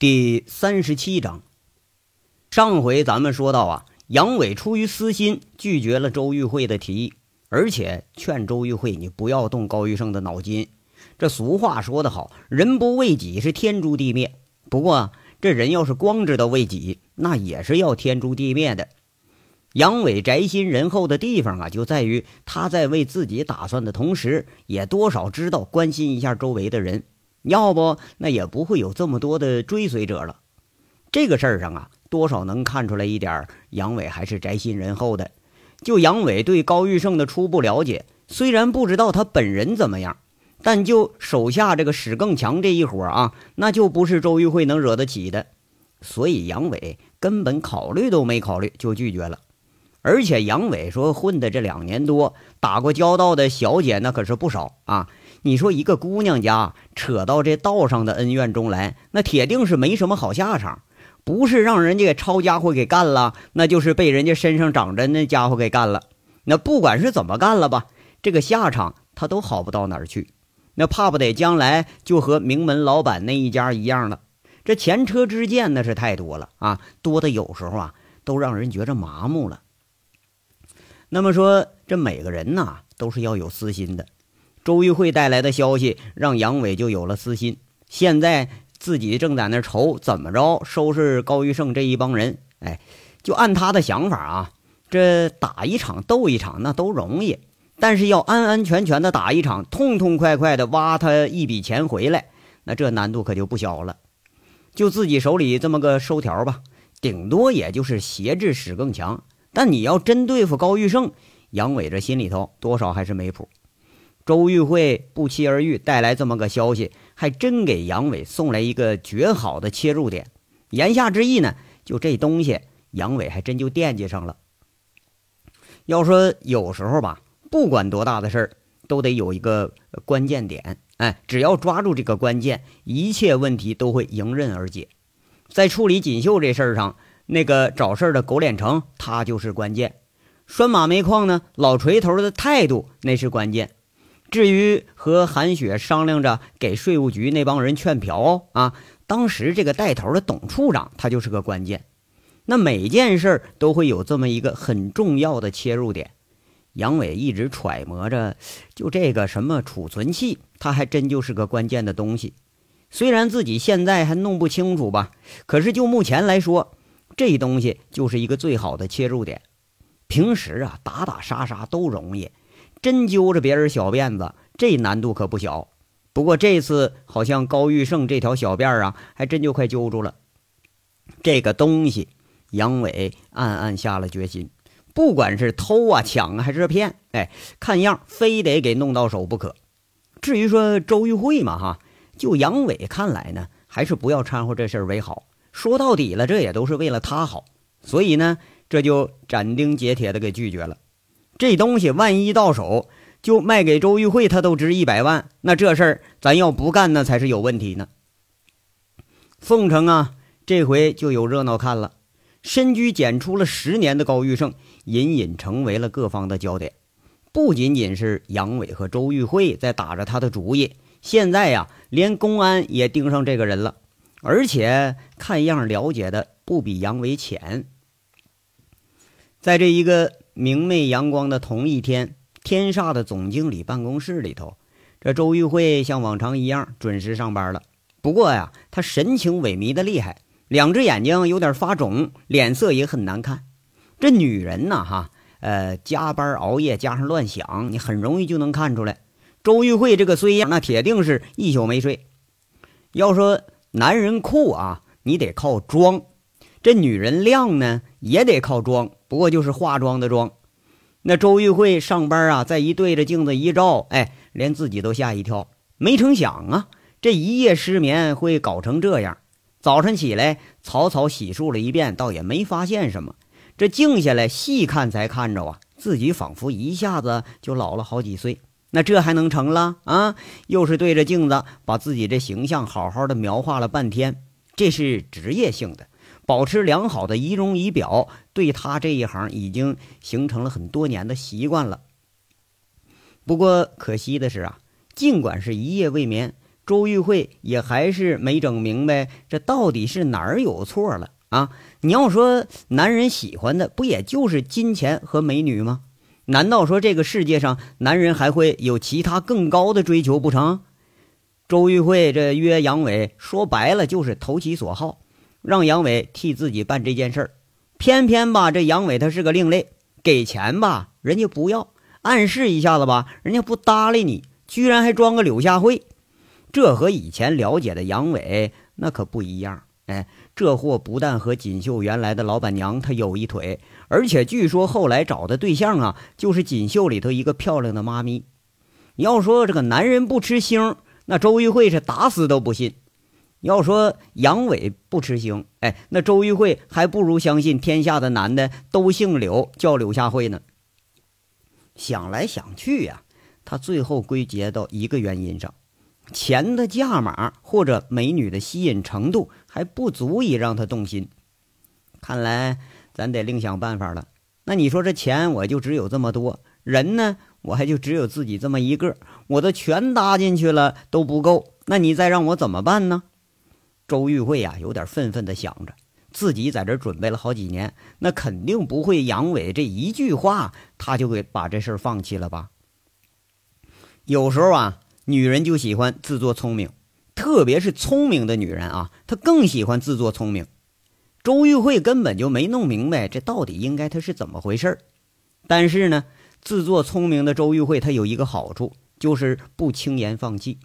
第三十七章，上回咱们说到啊，杨伟出于私心拒绝了周玉慧的提议，而且劝周玉慧你不要动高玉胜的脑筋。这俗话说得好，人不为己是天诛地灭。不过这人要是光知道为己，那也是要天诛地灭的。杨伟宅心仁厚的地方啊，就在于他在为自己打算的同时，也多少知道关心一下周围的人。要不，那也不会有这么多的追随者了。这个事儿上啊，多少能看出来一点，杨伟还是宅心仁厚的。就杨伟对高玉胜的初步了解，虽然不知道他本人怎么样，但就手下这个史更强这一伙啊，那就不是周玉慧能惹得起的。所以杨伟根本考虑都没考虑就拒绝了。而且杨伟说，混的这两年多，打过交道的小姐那可是不少啊。你说一个姑娘家扯到这道上的恩怨中来，那铁定是没什么好下场。不是让人家给抄家伙给干了，那就是被人家身上长着那家伙给干了。那不管是怎么干了吧，这个下场他都好不到哪儿去。那怕不得将来就和名门老板那一家一样了。这前车之鉴那是太多了啊，多的有时候啊都让人觉着麻木了。那么说，这每个人呐都是要有私心的。周玉慧带来的消息让杨伟就有了私心，现在自己正在那愁怎么着收拾高玉胜这一帮人。哎，就按他的想法啊，这打一场斗一场那都容易，但是要安安全全的打一场，痛痛快快的挖他一笔钱回来，那这难度可就不小了。就自己手里这么个收条吧，顶多也就是挟制史更强，但你要真对付高玉胜，杨伟这心里头多少还是没谱。周玉慧不期而遇，带来这么个消息，还真给杨伟送来一个绝好的切入点。言下之意呢，就这东西，杨伟还真就惦记上了。要说有时候吧，不管多大的事儿，都得有一个关键点。哎，只要抓住这个关键，一切问题都会迎刃而解。在处理锦绣这事儿上，那个找事儿的狗脸成，他就是关键。拴马煤矿呢，老锤头的态度那是关键。至于和韩雪商量着给税务局那帮人劝嫖啊，当时这个带头的董处长他就是个关键。那每件事都会有这么一个很重要的切入点。杨伟一直揣摩着，就这个什么储存器，他还真就是个关键的东西。虽然自己现在还弄不清楚吧，可是就目前来说，这东西就是一个最好的切入点。平时啊，打打杀杀都容易。真揪着别人小辫子，这难度可不小。不过这次好像高玉胜这条小辫儿啊，还真就快揪住了。这个东西，杨伟暗暗下了决心，不管是偷啊、抢啊，还是骗，哎，看样非得给弄到手不可。至于说周玉慧嘛，哈，就杨伟看来呢，还是不要掺和这事儿为好。说到底了，这也都是为了他好，所以呢，这就斩钉截铁的给拒绝了。这东西万一到手，就卖给周玉慧，他都值一百万。那这事儿咱要不干，那才是有问题呢。凤城啊，这回就有热闹看了。深居简出了十年的高玉胜，隐隐成为了各方的焦点。不仅仅是杨伟和周玉慧在打着他的主意，现在呀，连公安也盯上这个人了，而且看样了解的不比杨伟浅。在这一个。明媚阳光的同一天，天煞的总经理办公室里头，这周玉慧像往常一样准时上班了。不过呀，她神情萎靡的厉害，两只眼睛有点发肿，脸色也很难看。这女人呐，哈，呃，加班熬夜加上乱想，你很容易就能看出来。周玉慧这个衰样，那铁定是一宿没睡。要说男人酷啊，你得靠装；这女人靓呢，也得靠装。不过就是化妆的妆，那周玉慧上班啊，再一对着镜子一照，哎，连自己都吓一跳。没成想啊，这一夜失眠会搞成这样。早晨起来草草洗漱了一遍，倒也没发现什么。这静下来细看，才看着啊，自己仿佛一下子就老了好几岁。那这还能成了啊？又是对着镜子把自己这形象好好的描画了半天，这是职业性的。保持良好的仪容仪表，对他这一行已经形成了很多年的习惯了。不过可惜的是啊，尽管是一夜未眠，周玉慧也还是没整明白，这到底是哪儿有错了啊？你要说男人喜欢的不也就是金钱和美女吗？难道说这个世界上男人还会有其他更高的追求不成？周玉慧这约杨伟，说白了就是投其所好，让杨伟替自己办这件事儿。偏偏吧，这杨伟他是个另类，给钱吧，人家不要；暗示一下子吧，人家不搭理你，居然还装个柳下惠。这和以前了解的杨伟那可不一样。哎，这货不但和锦绣原来的老板娘他有一腿，而且据说后来找的对象啊，就是锦绣里头一个漂亮的妈咪。要说这个男人不吃腥。那周玉慧是打死都不信。要说杨伟不吃腥，哎，那周玉慧还不如相信天下的男的都姓柳，叫柳下惠呢。想来想去呀，他最后归结到一个原因上：钱的价码或者美女的吸引程度还不足以让他动心。看来咱得另想办法了。那你说这钱我就只有这么多，人呢？我还就只有自己这么一个，我都全搭进去了都不够，那你再让我怎么办呢？周玉慧呀，有点愤愤地想着，自己在这准备了好几年，那肯定不会杨伟这一句话，他就给把这事儿放弃了吧？有时候啊，女人就喜欢自作聪明，特别是聪明的女人啊，她更喜欢自作聪明。周玉慧根本就没弄明白这到底应该她是怎么回事儿，但是呢。自作聪明的周玉慧，她有一个好处，就是不轻言放弃。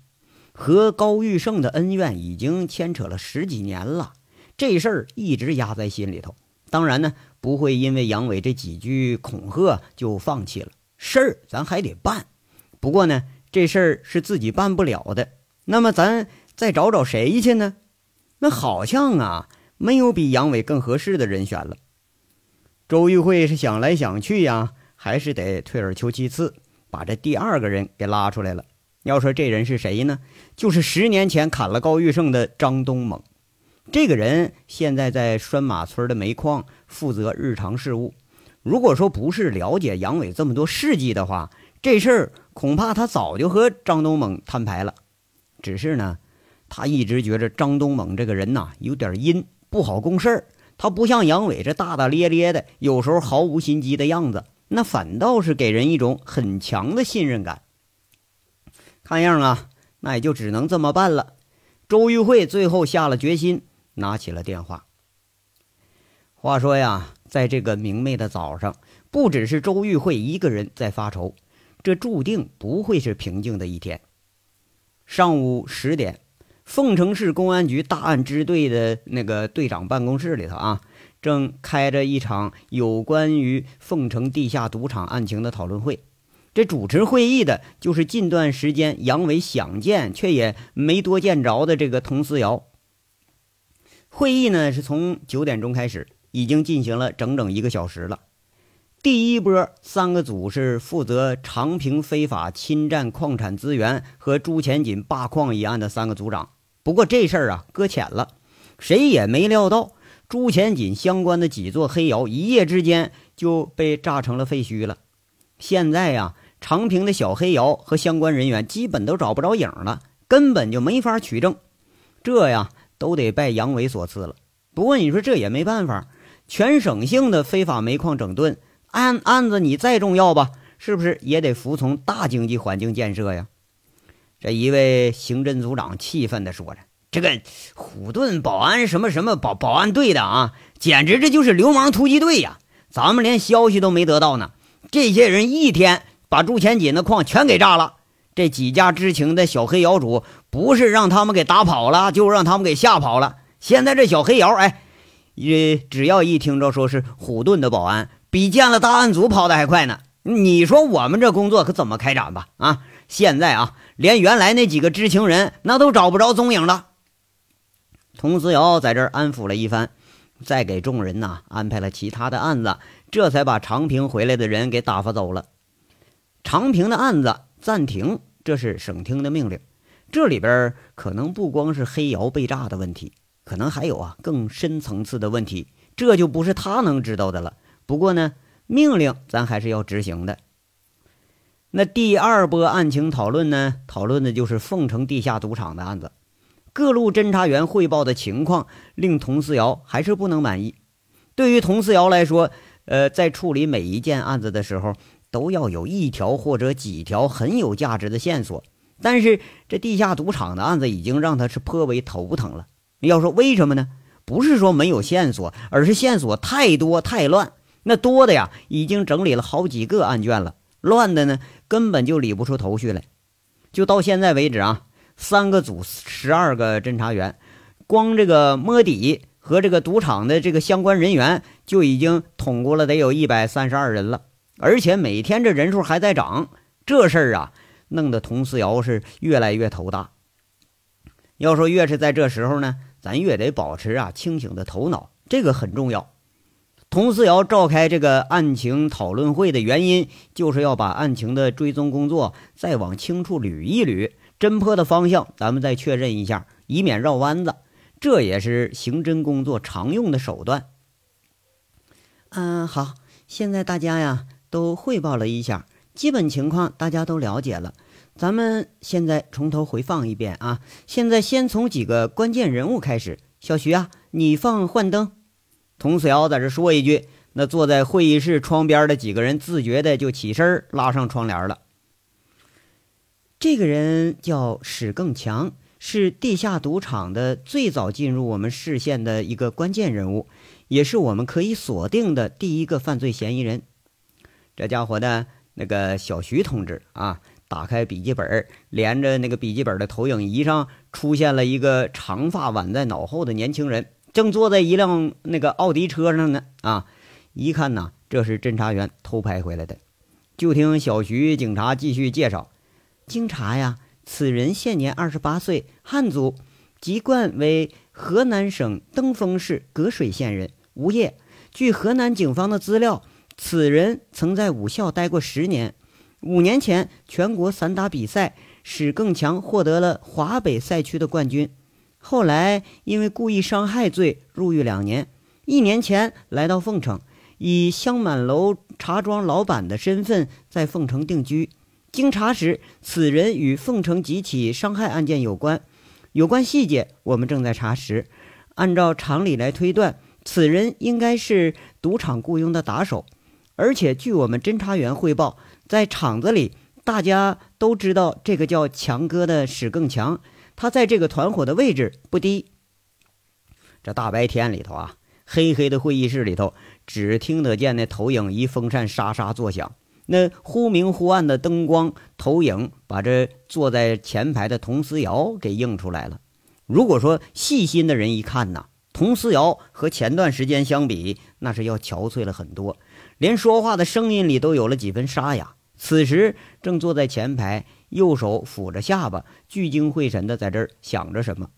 和高玉胜的恩怨已经牵扯了十几年了，这事儿一直压在心里头。当然呢，不会因为杨伟这几句恐吓就放弃了。事儿咱还得办，不过呢，这事儿是自己办不了的。那么咱再找找谁去呢？那好像啊，没有比杨伟更合适的人选了。周玉慧是想来想去呀。还是得退而求其次，把这第二个人给拉出来了。要说这人是谁呢？就是十年前砍了高玉胜的张东猛。这个人现在在拴马村的煤矿负责日常事务。如果说不是了解杨伟这么多事迹的话，这事儿恐怕他早就和张东猛摊牌了。只是呢，他一直觉着张东猛这个人呐有点阴，不好共事儿。他不像杨伟这大大咧咧的，有时候毫无心机的样子。那反倒是给人一种很强的信任感。看样啊，那也就只能这么办了。周玉慧最后下了决心，拿起了电话。话说呀，在这个明媚的早上，不只是周玉慧一个人在发愁，这注定不会是平静的一天。上午十点，凤城市公安局大案支队的那个队长办公室里头啊。正开着一场有关于凤城地下赌场案情的讨论会，这主持会议的就是近段时间杨伟想见却也没多见着的这个佟思瑶。会议呢是从九点钟开始，已经进行了整整一个小时了。第一波三个组是负责长平非法侵占矿产资源和朱前锦罢矿一案的三个组长，不过这事儿啊搁浅了，谁也没料到。朱前锦相关的几座黑窑，一夜之间就被炸成了废墟了。现在呀，长平的小黑窑和相关人员基本都找不着影了，根本就没法取证。这呀，都得拜杨伟所赐了。不过你说这也没办法，全省性的非法煤矿整顿案案子，你再重要吧，是不是也得服从大经济环境建设呀？这一位刑侦组长气愤地说着。这个虎盾保安什么什么保保安队的啊，简直这就是流氓突击队呀！咱们连消息都没得到呢。这些人一天把朱前锦的矿全给炸了。这几家知情的小黑窑主，不是让他们给打跑了，就让他们给吓跑了。现在这小黑窑，哎，也只要一听着说是虎盾的保安，比见了大案组跑的还快呢。你说我们这工作可怎么开展吧？啊，现在啊，连原来那几个知情人那都找不着踪影了。佟思瑶在这儿安抚了一番，再给众人呐安排了其他的案子，这才把长平回来的人给打发走了。长平的案子暂停，这是省厅的命令。这里边可能不光是黑窑被炸的问题，可能还有啊更深层次的问题，这就不是他能知道的了。不过呢，命令咱还是要执行的。那第二波案情讨论呢，讨论的就是凤城地下赌场的案子。各路侦查员汇报的情况令佟思瑶还是不能满意。对于佟思瑶来说，呃，在处理每一件案子的时候，都要有一条或者几条很有价值的线索。但是这地下赌场的案子已经让他是颇为头疼了。要说为什么呢？不是说没有线索，而是线索太多太乱。那多的呀，已经整理了好几个案卷了；乱的呢，根本就理不出头绪来。就到现在为止啊，三个组十二个侦查员，光这个摸底和这个赌场的这个相关人员就已经统过了得有一百三十二人了，而且每天这人数还在涨。这事儿啊，弄得佟思瑶是越来越头大。要说越是在这时候呢，咱越得保持啊清醒的头脑，这个很重要。佟思瑶召开这个案情讨论会的原因，就是要把案情的追踪工作再往清处捋一捋，侦破的方向咱们再确认一下，以免绕弯子。这也是刑侦工作常用的手段。嗯，好，现在大家呀都汇报了一下基本情况，大家都了解了。咱们现在从头回放一遍啊！现在先从几个关键人物开始。小徐啊，你放幻灯。佟思瑶在这说一句，那坐在会议室窗边的几个人自觉的就起身拉上窗帘了。这个人叫史更强，是地下赌场的最早进入我们视线的一个关键人物，也是我们可以锁定的第一个犯罪嫌疑人。这家伙的那个小徐同志啊。打开笔记本，连着那个笔记本的投影仪上出现了一个长发挽在脑后的年轻人，正坐在一辆那个奥迪车上呢。啊，一看呐，这是侦查员偷拍回来的。就听小徐警察继续介绍：经查呀，此人现年二十八岁，汉族，籍贯为河南省登封市隔水县人，无业。据河南警方的资料，此人曾在武校待过十年。五年前，全国散打比赛，史更强获得了华北赛区的冠军。后来因为故意伤害罪入狱两年。一年前来到凤城，以香满楼茶庄老板的身份在凤城定居。经查实，此人与凤城几起伤害案件有关。有关细节，我们正在查实。按照常理来推断，此人应该是赌场雇佣的打手。而且，据我们侦查员汇报。在厂子里，大家都知道这个叫强哥的史更强，他在这个团伙的位置不低。这大白天里头啊，黑黑的会议室里头，只听得见那投影仪风扇沙沙作响，那忽明忽暗的灯光投影，把这坐在前排的佟思瑶给映出来了。如果说细心的人一看呐，佟思瑶和前段时间相比，那是要憔悴了很多。连说话的声音里都有了几分沙哑。此时正坐在前排，右手抚着下巴，聚精会神的在这儿想着什么。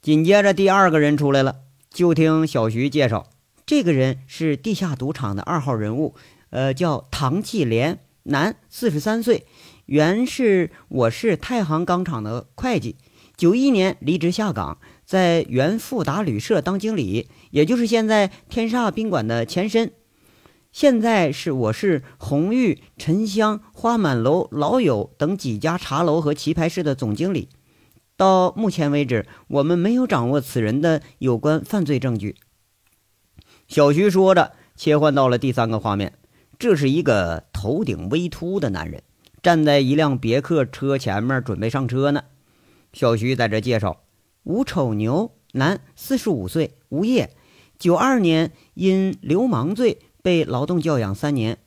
紧接着，第二个人出来了，就听小徐介绍，这个人是地下赌场的二号人物，呃，叫唐继莲，男，四十三岁，原是我市太行钢厂的会计，九一年离职下岗，在原富达旅社当经理，也就是现在天煞宾馆的前身。现在是我市红玉、沉香、花满楼、老友等几家茶楼和棋牌室的总经理。到目前为止，我们没有掌握此人的有关犯罪证据。小徐说着，切换到了第三个画面。这是一个头顶微秃的男人，站在一辆别克车前面，准备上车呢。小徐在这介绍：吴丑牛，男，四十五岁，无业，九二年因流氓罪。被劳动教养三年，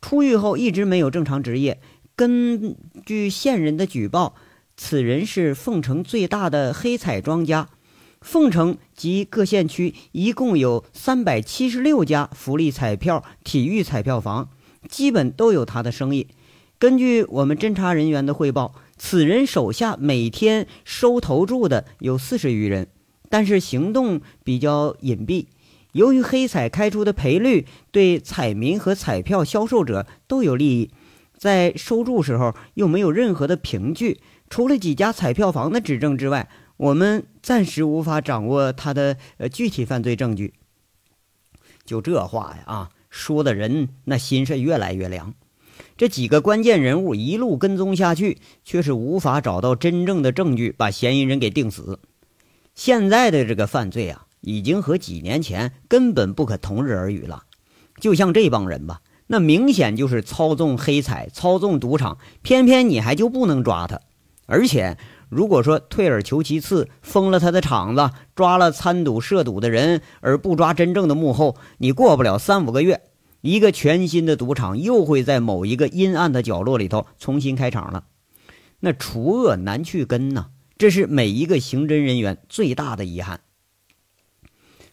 出狱后一直没有正常职业。根据线人的举报，此人是凤城最大的黑彩庄家。凤城及各县区一共有三百七十六家福利彩票、体育彩票房，基本都有他的生意。根据我们侦查人员的汇报，此人手下每天收投注的有四十余人，但是行动比较隐蔽。由于黑彩开出的赔率对彩民和彩票销售者都有利益，在收注时候又没有任何的凭据，除了几家彩票房的指证之外，我们暂时无法掌握他的呃具体犯罪证据。就这话呀啊，说的人那心是越来越凉。这几个关键人物一路跟踪下去，却是无法找到真正的证据把嫌疑人给定死。现在的这个犯罪啊，已经和几年前根本不可同日而语了。就像这帮人吧，那明显就是操纵黑彩、操纵赌场，偏偏你还就不能抓他。而且，如果说退而求其次，封了他的场子，抓了参赌涉赌的人，而不抓真正的幕后，你过不了三五个月。一个全新的赌场又会在某一个阴暗的角落里头重新开场了。那除恶难去根呐，这是每一个刑侦人员最大的遗憾。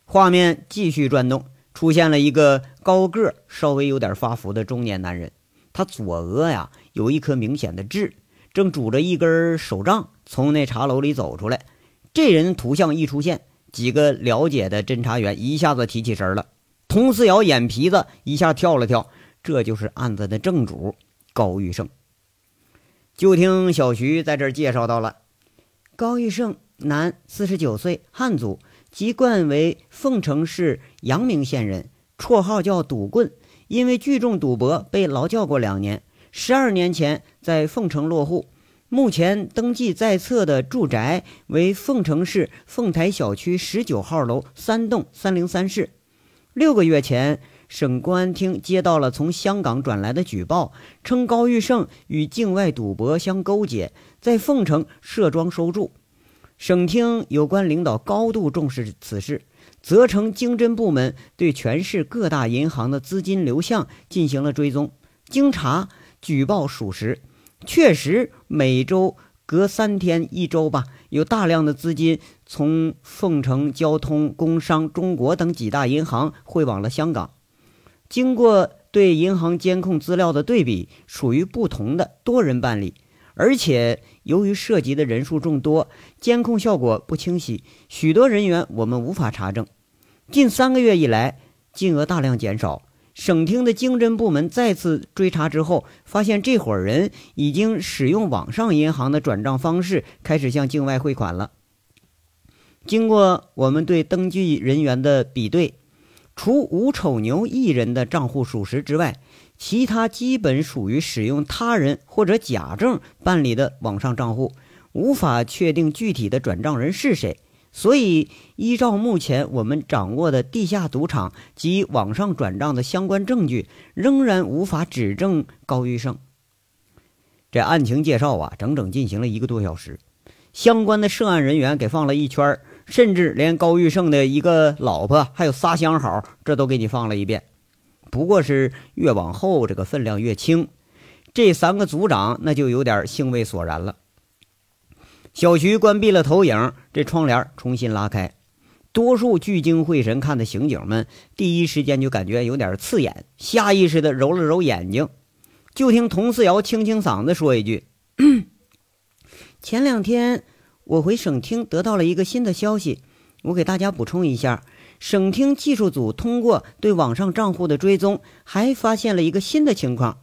画面继续转动，出现了一个高个、稍微有点发福的中年男人。他左额呀有一颗明显的痣，正拄着一根手杖从那茶楼里走出来。这人图像一出现，几个了解的侦查员一下子提起神了。佟思瑶眼皮子一下跳了跳，这就是案子的正主高玉胜。就听小徐在这儿介绍到了：高玉胜，男，四十九岁，汉族，籍贯为凤城市阳明县人，绰号叫赌棍，因为聚众赌博被劳教过两年。十二年前在凤城落户，目前登记在册的住宅为凤城市凤台小区十九号楼三栋三零三室。六个月前，省公安厅接到了从香港转来的举报，称高玉胜与境外赌博相勾结，在凤城设庄收住。省厅有关领导高度重视此事，责成经侦部门对全市各大银行的资金流向进行了追踪。经查，举报属实，确实每周隔三天一周吧。有大量的资金从凤城交通、工商、中国等几大银行汇往了香港。经过对银行监控资料的对比，属于不同的多人办理，而且由于涉及的人数众多，监控效果不清晰，许多人员我们无法查证。近三个月以来，金额大量减少。省厅的经侦部门再次追查之后，发现这伙人已经使用网上银行的转账方式，开始向境外汇款了。经过我们对登记人员的比对，除吴丑牛一人的账户属实之外，其他基本属于使用他人或者假证办理的网上账户，无法确定具体的转账人是谁。所以，依照目前我们掌握的地下赌场及网上转账的相关证据，仍然无法指证高玉胜。这案情介绍啊，整整进行了一个多小时，相关的涉案人员给放了一圈，甚至连高玉胜的一个老婆还有仨相好，这都给你放了一遍。不过是越往后，这个分量越轻，这三个组长那就有点兴味索然了。小徐关闭了投影，这窗帘重新拉开。多数聚精会神看的刑警们，第一时间就感觉有点刺眼，下意识的揉了揉眼睛。就听佟四瑶清清嗓子说一句：“前两天我回省厅得到了一个新的消息，我给大家补充一下。省厅技术组通过对网上账户的追踪，还发现了一个新的情况：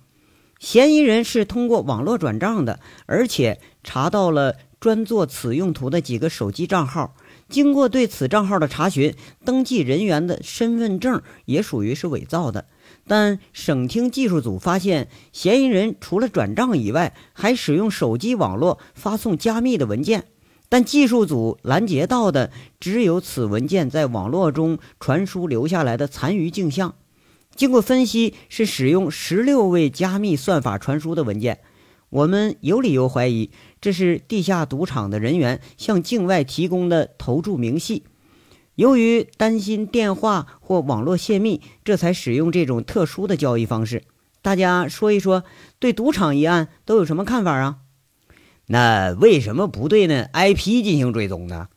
嫌疑人是通过网络转账的，而且查到了。”专做此用途的几个手机账号，经过对此账号的查询，登记人员的身份证也属于是伪造的。但省厅技术组发现，嫌疑人除了转账以外，还使用手机网络发送加密的文件，但技术组拦截到的只有此文件在网络中传输留下来的残余镜像。经过分析，是使用十六位加密算法传输的文件。我们有理由怀疑，这是地下赌场的人员向境外提供的投注明细。由于担心电话或网络泄密，这才使用这种特殊的交易方式。大家说一说，对赌场一案都有什么看法啊？那为什么不对呢？IP 进行追踪呢？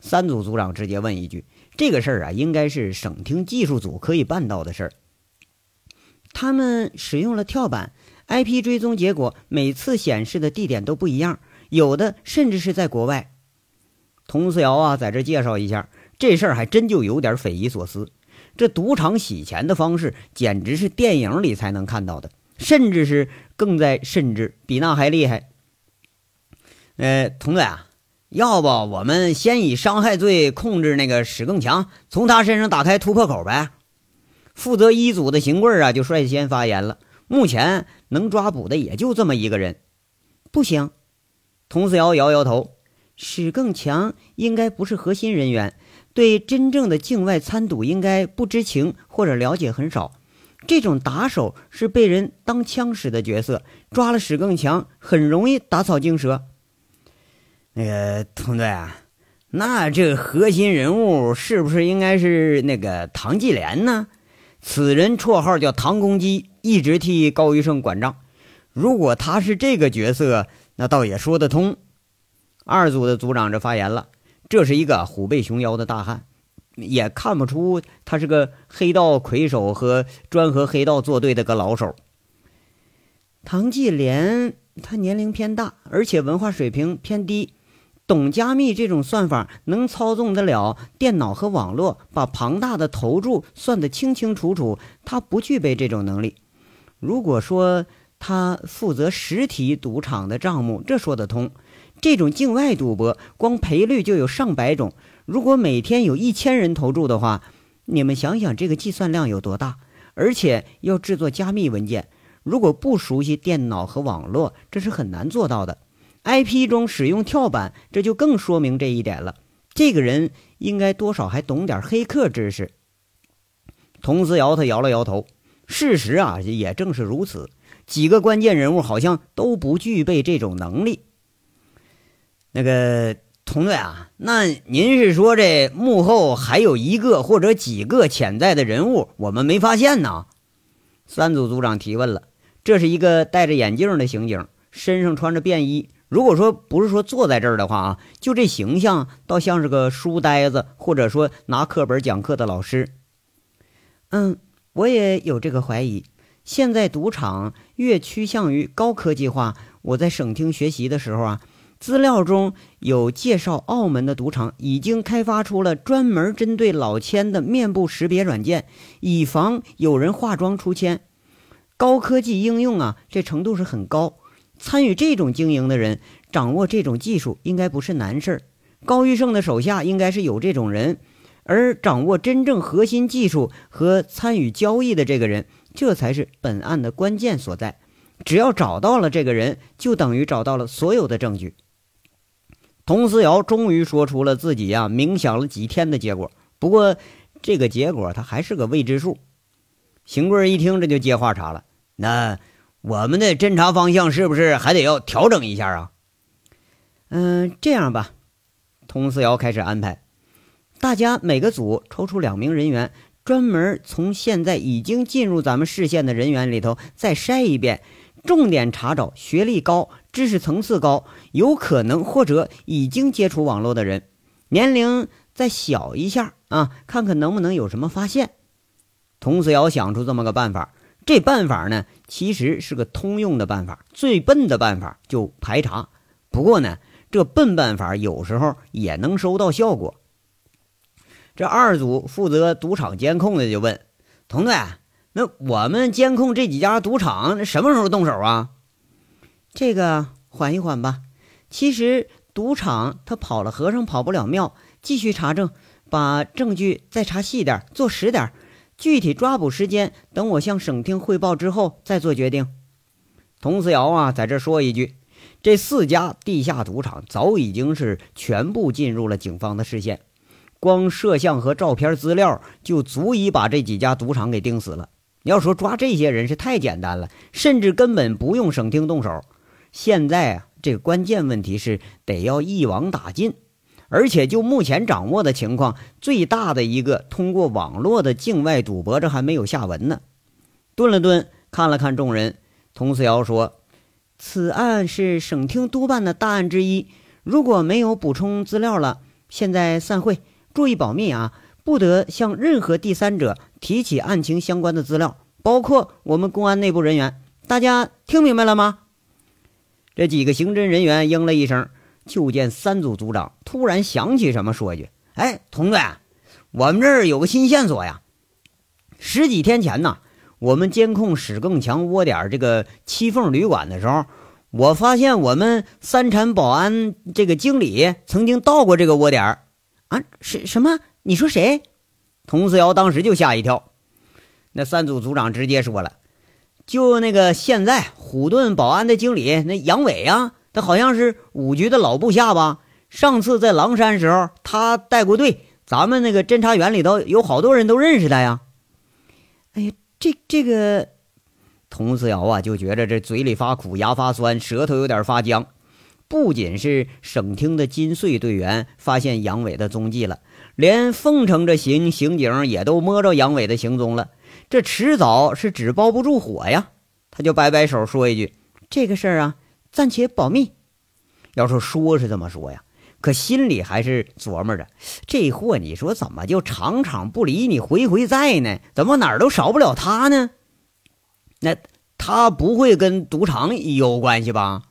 三组组长直接问一句：这个事儿啊，应该是省厅技术组可以办到的事儿。他们使用了跳板。IP 追踪结果每次显示的地点都不一样，有的甚至是在国外。佟思瑶啊，在这介绍一下，这事儿还真就有点匪夷所思。这赌场洗钱的方式简直是电影里才能看到的，甚至是更在甚至比那还厉害。呃，佟队啊，要不我们先以伤害罪控制那个史更强，从他身上打开突破口呗？负责一组的邢贵啊，就率先发言了。目前能抓捕的也就这么一个人。不行，佟思瑶摇摇头。史更强应该不是核心人员，对真正的境外参赌应该不知情或者了解很少。这种打手是被人当枪使的角色，抓了史更强很容易打草惊蛇。那个佟队啊，那这个核心人物是不是应该是那个唐继莲呢？此人绰号叫唐公鸡，一直替高玉胜管账。如果他是这个角色，那倒也说得通。二组的组长这发言了，这是一个虎背熊腰的大汉，也看不出他是个黑道魁首和专和黑道作对的个老手。唐继莲他年龄偏大，而且文化水平偏低，懂加密这种算法，能操纵得了电脑和网络，把庞大的投注算得清清楚楚，他不具备这种能力。如果说他负责实体赌场的账目，这说得通。这种境外赌博，光赔率就有上百种。如果每天有一千人投注的话，你们想想这个计算量有多大？而且要制作加密文件，如果不熟悉电脑和网络，这是很难做到的。IP 中使用跳板，这就更说明这一点了。这个人应该多少还懂点黑客知识。佟思瑶他摇了摇头，事实啊，也正是如此。几个关键人物好像都不具备这种能力。那个佟队啊，那您是说这幕后还有一个或者几个潜在的人物，我们没发现呢？三组组长提问了。这是一个戴着眼镜的刑警，身上穿着便衣。如果说不是说坐在这儿的话啊，就这形象倒像是个书呆子，或者说拿课本讲课的老师。嗯，我也有这个怀疑。现在赌场越趋向于高科技化，我在省厅学习的时候啊。资料中有介绍，澳门的赌场已经开发出了专门针对老千的面部识别软件，以防有人化妆出千。高科技应用啊，这程度是很高。参与这种经营的人，掌握这种技术应该不是难事儿。高玉胜的手下应该是有这种人，而掌握真正核心技术和参与交易的这个人，这才是本案的关键所在。只要找到了这个人，就等于找到了所有的证据。佟思瑶终于说出了自己呀冥想了几天的结果，不过这个结果他还是个未知数。邢贵一听，这就接话茬了：“那我们的侦查方向是不是还得要调整一下啊？”“嗯，这样吧。”佟思瑶开始安排，大家每个组抽出两名人员，专门从现在已经进入咱们视线的人员里头再筛一遍。重点查找学历高、知识层次高、有可能或者已经接触网络的人，年龄再小一下啊，看看能不能有什么发现。童思瑶想出这么个办法，这办法呢，其实是个通用的办法，最笨的办法就排查。不过呢，这笨办法有时候也能收到效果。这二组负责赌场监控的就问童队。那我们监控这几家赌场，什么时候动手啊？这个缓一缓吧。其实赌场他跑了和尚跑不了庙，继续查证，把证据再查细点，做实点。具体抓捕时间，等我向省厅汇报之后再做决定。佟思瑶啊，在这说一句：这四家地下赌场早已经是全部进入了警方的视线，光摄像和照片资料就足以把这几家赌场给盯死了。你要说抓这些人是太简单了，甚至根本不用省厅动手。现在啊，这个关键问题是得要一网打尽，而且就目前掌握的情况，最大的一个通过网络的境外赌博，这还没有下文呢。顿了顿，看了看众人，佟思瑶说：“此案是省厅督办的大案之一，如果没有补充资料了，现在散会，注意保密啊。”不得向任何第三者提起案情相关的资料，包括我们公安内部人员。大家听明白了吗？这几个刑侦人员应了一声。就见三组组长突然想起什么，说一句：“哎，佟队，我们这儿有个新线索呀！十几天前呢，我们监控史更强窝点这个七凤旅馆的时候，我发现我们三产保安这个经理曾经到过这个窝点啊？是什么？”你说谁？佟思瑶当时就吓一跳。那三组组长直接说了：“就那个现在虎盾保安的经理那杨伟啊，他好像是五局的老部下吧？上次在狼山时候，他带过队，咱们那个侦查员里头有好多人都认识他呀。哎呀，这这个，佟思瑶啊，就觉着这嘴里发苦，牙发酸，舌头有点发僵。不仅是省厅的金穗队员发现杨伟的踪迹了，连凤城这刑刑警也都摸着杨伟的行踪了。这迟早是纸包不住火呀！他就摆摆手说一句：“这个事儿啊，暂且保密。”要说说是这么说呀，可心里还是琢磨着：这货你说怎么就场场不离你，回回在呢？怎么哪儿都少不了他呢？那他不会跟赌场有关系吧？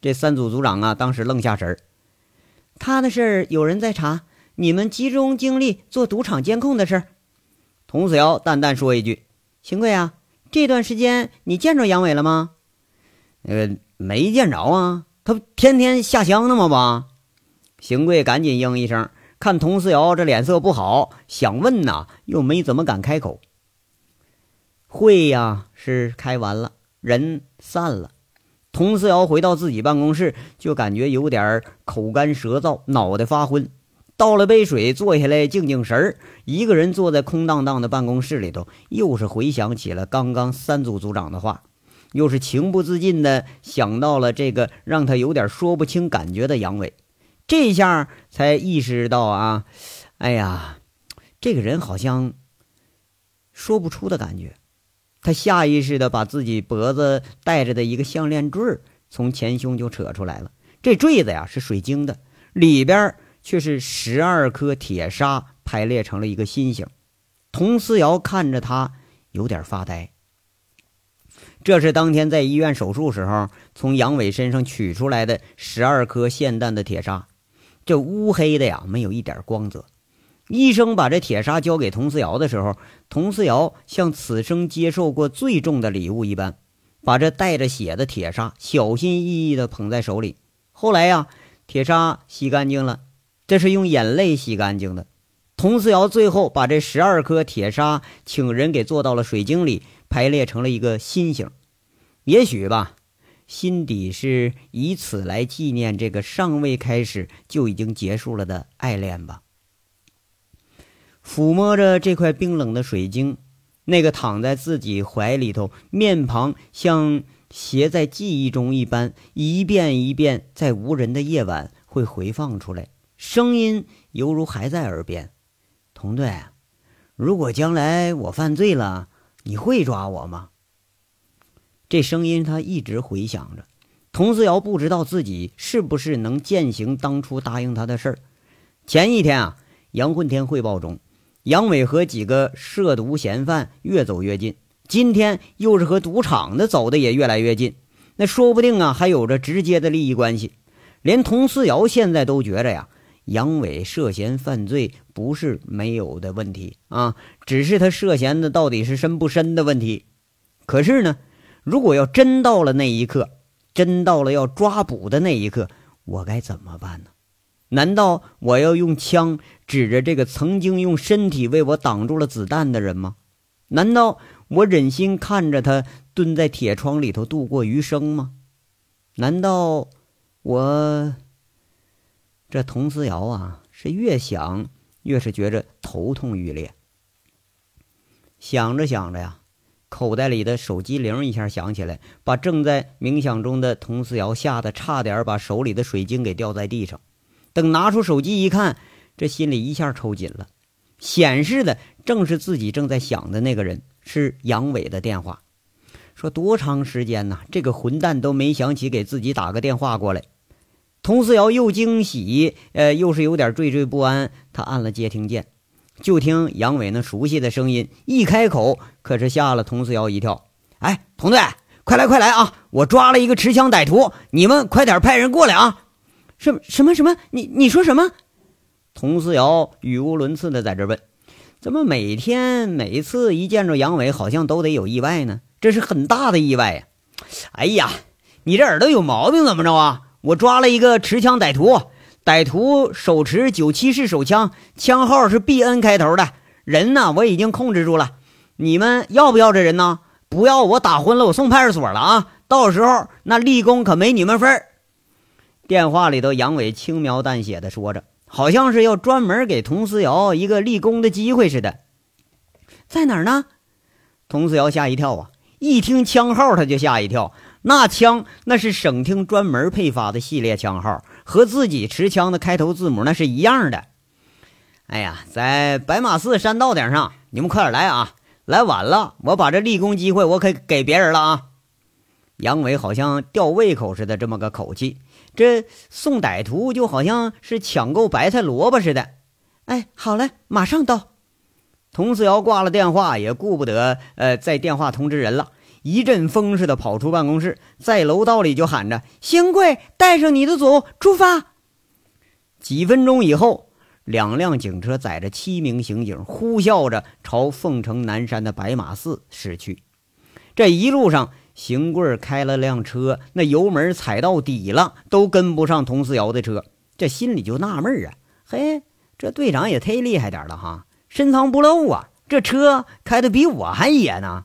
这三组组长啊，当时愣下神儿。他的事儿有人在查，你们集中精力做赌场监控的事儿。童子尧淡淡说一句：“邢贵啊，这段时间你见着杨伟了吗？”“呃，没见着啊，他天天下乡呢吗？吧？”邢贵赶紧应一声，看童思瑶这脸色不好，想问呐，又没怎么敢开口。会呀，是开完了，人散了。佟思瑶回到自己办公室，就感觉有点口干舌燥，脑袋发昏。倒了杯水，坐下来静静神儿。一个人坐在空荡荡的办公室里头，又是回想起了刚刚三组组长的话，又是情不自禁的想到了这个让他有点说不清感觉的杨伟。这下才意识到啊，哎呀，这个人好像说不出的感觉。他下意识的把自己脖子戴着的一个项链坠从前胸就扯出来了。这坠子呀是水晶的，里边却是十二颗铁砂排列成了一个心形。佟思瑶看着他，有点发呆。这是当天在医院手术时候从杨伟身上取出来的十二颗霰弹的铁砂，这乌黑的呀，没有一点光泽。医生把这铁砂交给佟思瑶的时候，佟思瑶像此生接受过最重的礼物一般，把这带着血的铁砂小心翼翼地捧在手里。后来呀，铁砂洗干净了，这是用眼泪洗干净的。佟思瑶最后把这十二颗铁砂请人给做到了水晶里，排列成了一个心形。也许吧，心底是以此来纪念这个尚未开始就已经结束了的爱恋吧。抚摸着这块冰冷的水晶，那个躺在自己怀里头，面庞像携在记忆中一般，一遍一遍在无人的夜晚会回放出来，声音犹如还在耳边。童队，如果将来我犯罪了，你会抓我吗？这声音他一直回想着。童思瑶不知道自己是不是能践行当初答应他的事儿。前一天啊，杨混天汇报中。杨伟和几个涉毒嫌犯越走越近，今天又是和赌场的走的也越来越近，那说不定啊还有着直接的利益关系。连童思瑶现在都觉着呀，杨伟涉嫌犯罪不是没有的问题啊，只是他涉嫌的到底是深不深的问题。可是呢，如果要真到了那一刻，真到了要抓捕的那一刻，我该怎么办呢？难道我要用枪指着这个曾经用身体为我挡住了子弹的人吗？难道我忍心看着他蹲在铁窗里头度过余生吗？难道我这佟思瑶啊，是越想越是觉着头痛欲裂。想着想着呀，口袋里的手机铃一下响起来，把正在冥想中的佟思瑶吓得差点把手里的水晶给掉在地上。等拿出手机一看，这心里一下抽紧了，显示的正是自己正在想的那个人，是杨伟的电话。说多长时间呢？这个混蛋都没想起给自己打个电话过来。佟思瑶又惊喜，呃，又是有点惴惴不安。他按了接听键，就听杨伟那熟悉的声音，一开口可是吓了佟思瑶一跳。哎，佟队，快来快来啊！我抓了一个持枪歹徒，你们快点派人过来啊！什什么什么？你你说什么？佟思瑶语无伦次的在这问：“怎么每天每次一见着杨伟，好像都得有意外呢？这是很大的意外呀！”哎呀，你这耳朵有毛病怎么着啊？我抓了一个持枪歹徒，歹徒手持九七式手枪，枪号是 B N 开头的，人呢我已经控制住了。你们要不要这人呢？不要我打昏了，我送派出所了啊！到时候那立功可没你们份儿。电话里头，杨伟轻描淡写的说着，好像是要专门给佟思瑶一个立功的机会似的。在哪儿呢？佟思瑶吓一跳啊！一听枪号，他就吓一跳。那枪那是省厅专门配发的系列枪号，和自己持枪的开头字母那是一样的。哎呀，在白马寺山道顶上，你们快点来啊！来晚了，我把这立功机会我可给别人了啊！杨伟好像吊胃口似的，这么个口气。这送歹徒就好像是抢购白菜萝卜似的。哎，好嘞，马上到。佟思瑶挂了电话，也顾不得呃在电话通知人了，一阵风似的跑出办公室，在楼道里就喊着：“邢贵，带上你的组出发。”几分钟以后，两辆警车载着七名刑警，呼啸着朝凤城南山的白马寺驶去。这一路上，邢贵开了辆车，那油门踩到底了，都跟不上佟思瑶的车。这心里就纳闷啊，嘿，这队长也忒厉害点了哈，深藏不露啊，这车开的比我还野呢。